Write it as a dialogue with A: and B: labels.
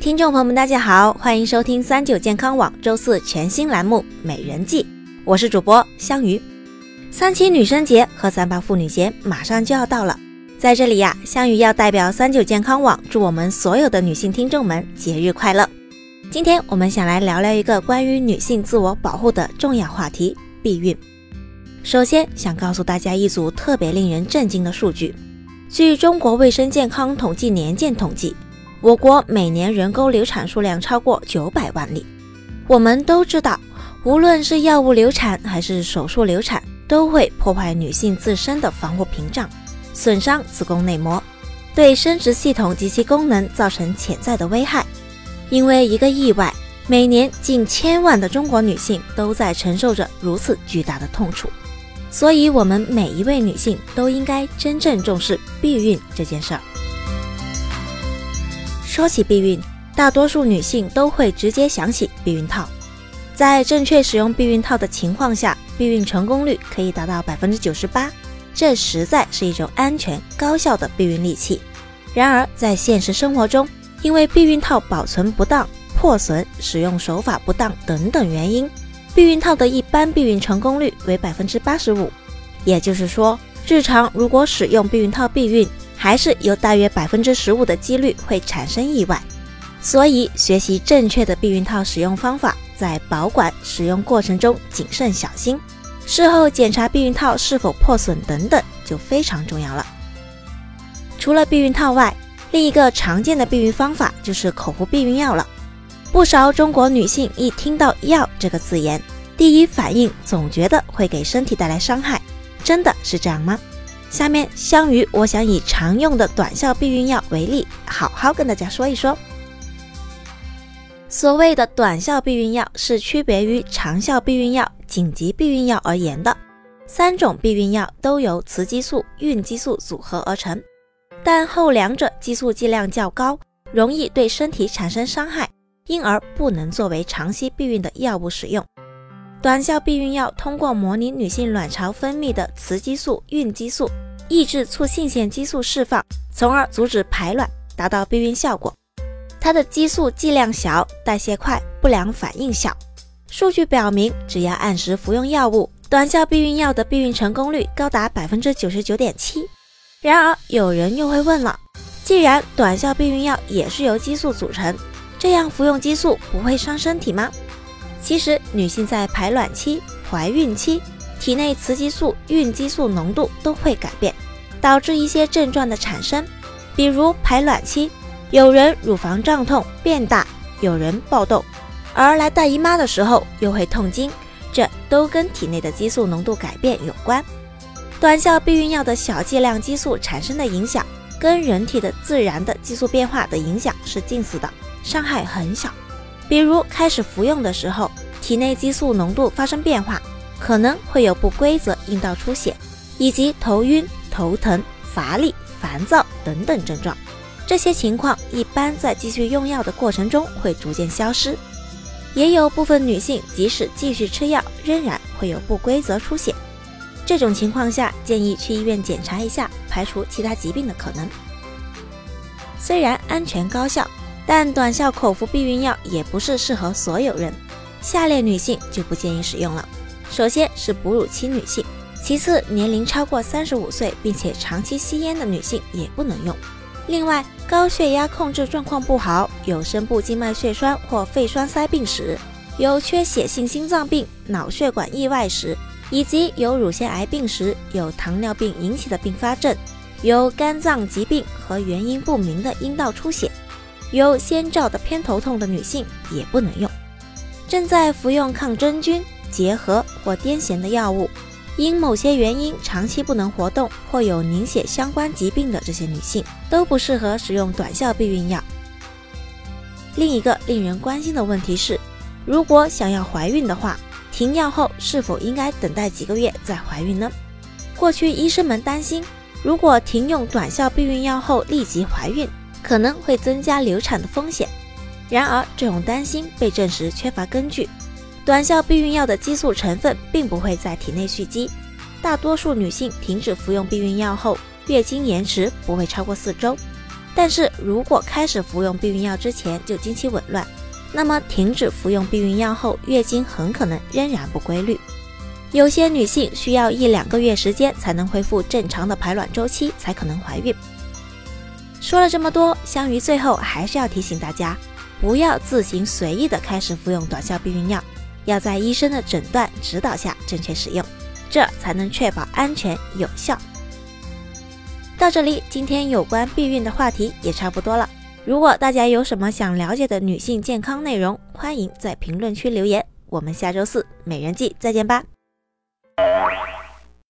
A: 听众朋友们，大家好，欢迎收听三九健康网周四全新栏目《美人计》，我是主播香鱼。三七女生节和三八妇女节马上就要到了，在这里呀，香鱼要代表三九健康网祝我们所有的女性听众们节日快乐。今天我们想来聊聊一个关于女性自我保护的重要话题——避孕。首先想告诉大家一组特别令人震惊的数据。据中国卫生健康统计年鉴统计，我国每年人工流产数量超过九百万例。我们都知道，无论是药物流产还是手术流产，都会破坏女性自身的防护屏障，损伤子宫内膜，对生殖系统及其功能造成潜在的危害。因为一个意外，每年近千万的中国女性都在承受着如此巨大的痛楚。所以，我们每一位女性都应该真正重视避孕这件事儿。说起避孕，大多数女性都会直接想起避孕套。在正确使用避孕套的情况下，避孕成功率可以达到百分之九十八，这实在是一种安全高效的避孕利器。然而，在现实生活中，因为避孕套保存不当、破损、使用手法不当等等原因。避孕套的一般避孕成功率为百分之八十五，也就是说，日常如果使用避孕套避孕，还是有大约百分之十五的几率会产生意外。所以，学习正确的避孕套使用方法，在保管使用过程中谨慎小心，事后检查避孕套是否破损等等，就非常重要了。除了避孕套外，另一个常见的避孕方法就是口服避孕药了。不少中国女性一听到“药”这个字眼，第一反应总觉得会给身体带来伤害，真的是这样吗？下面香鱼，我想以常用的短效避孕药为例，好好跟大家说一说。所谓的短效避孕药是区别于长效避孕药、紧急避孕药而言的。三种避孕药都由雌激素、孕激素组合而成，但后两者激素剂量较高，容易对身体产生伤害。因而不能作为长期避孕的药物使用。短效避孕药通过模拟女性卵巢分泌的雌激素、孕激素，抑制促性腺激素释放，从而阻止排卵，达到避孕效果。它的激素剂量小，代谢快，不良反应小。数据表明，只要按时服用药物，短效避孕药的避孕成功率高达百分之九十九点七。然而，有人又会问了：既然短效避孕药也是由激素组成，这样服用激素不会伤身体吗？其实，女性在排卵期、怀孕期，体内雌激素、孕激素浓度都会改变，导致一些症状的产生。比如排卵期，有人乳房胀痛变大，有人爆痘，而来大姨妈的时候又会痛经，这都跟体内的激素浓度改变有关。短效避孕药的小剂量激素产生的影响，跟人体的自然的激素变化的影响是近似的。伤害很小，比如开始服用的时候，体内激素浓度发生变化，可能会有不规则阴道出血，以及头晕、头疼、乏力、烦躁等等症状。这些情况一般在继续用药的过程中会逐渐消失。也有部分女性即使继续吃药，仍然会有不规则出血。这种情况下，建议去医院检查一下，排除其他疾病的可能。虽然安全高效。但短效口服避孕药也不是适合所有人，下列女性就不建议使用了。首先是哺乳期女性，其次年龄超过三十五岁并且长期吸烟的女性也不能用。另外，高血压控制状况不好，有深部静脉血栓或肺栓塞病史，有缺血性心脏病、脑血管意外史，以及有乳腺癌病史、有糖尿病引起的并发症，有肝脏疾病和原因不明的阴道出血。有先兆的偏头痛的女性也不能用。正在服用抗真菌、结核或癫痫的药物，因某些原因长期不能活动或有凝血相关疾病的这些女性，都不适合使用短效避孕药。另一个令人关心的问题是，如果想要怀孕的话，停药后是否应该等待几个月再怀孕呢？过去医生们担心，如果停用短效避孕药后立即怀孕。可能会增加流产的风险，然而这种担心被证实缺乏根据。短效避孕药的激素成分并不会在体内蓄积，大多数女性停止服用避孕药后，月经延迟不会超过四周。但是如果开始服用避孕药之前就经期紊乱，那么停止服用避孕药后，月经很可能仍然不规律。有些女性需要一两个月时间才能恢复正常的排卵周期，才可能怀孕。说了这么多，香鱼最后还是要提醒大家，不要自行随意的开始服用短效避孕药，要在医生的诊断指导下正确使用，这才能确保安全有效。到这里，今天有关避孕的话题也差不多了。如果大家有什么想了解的女性健康内容，欢迎在评论区留言。我们下周四美人计再见吧。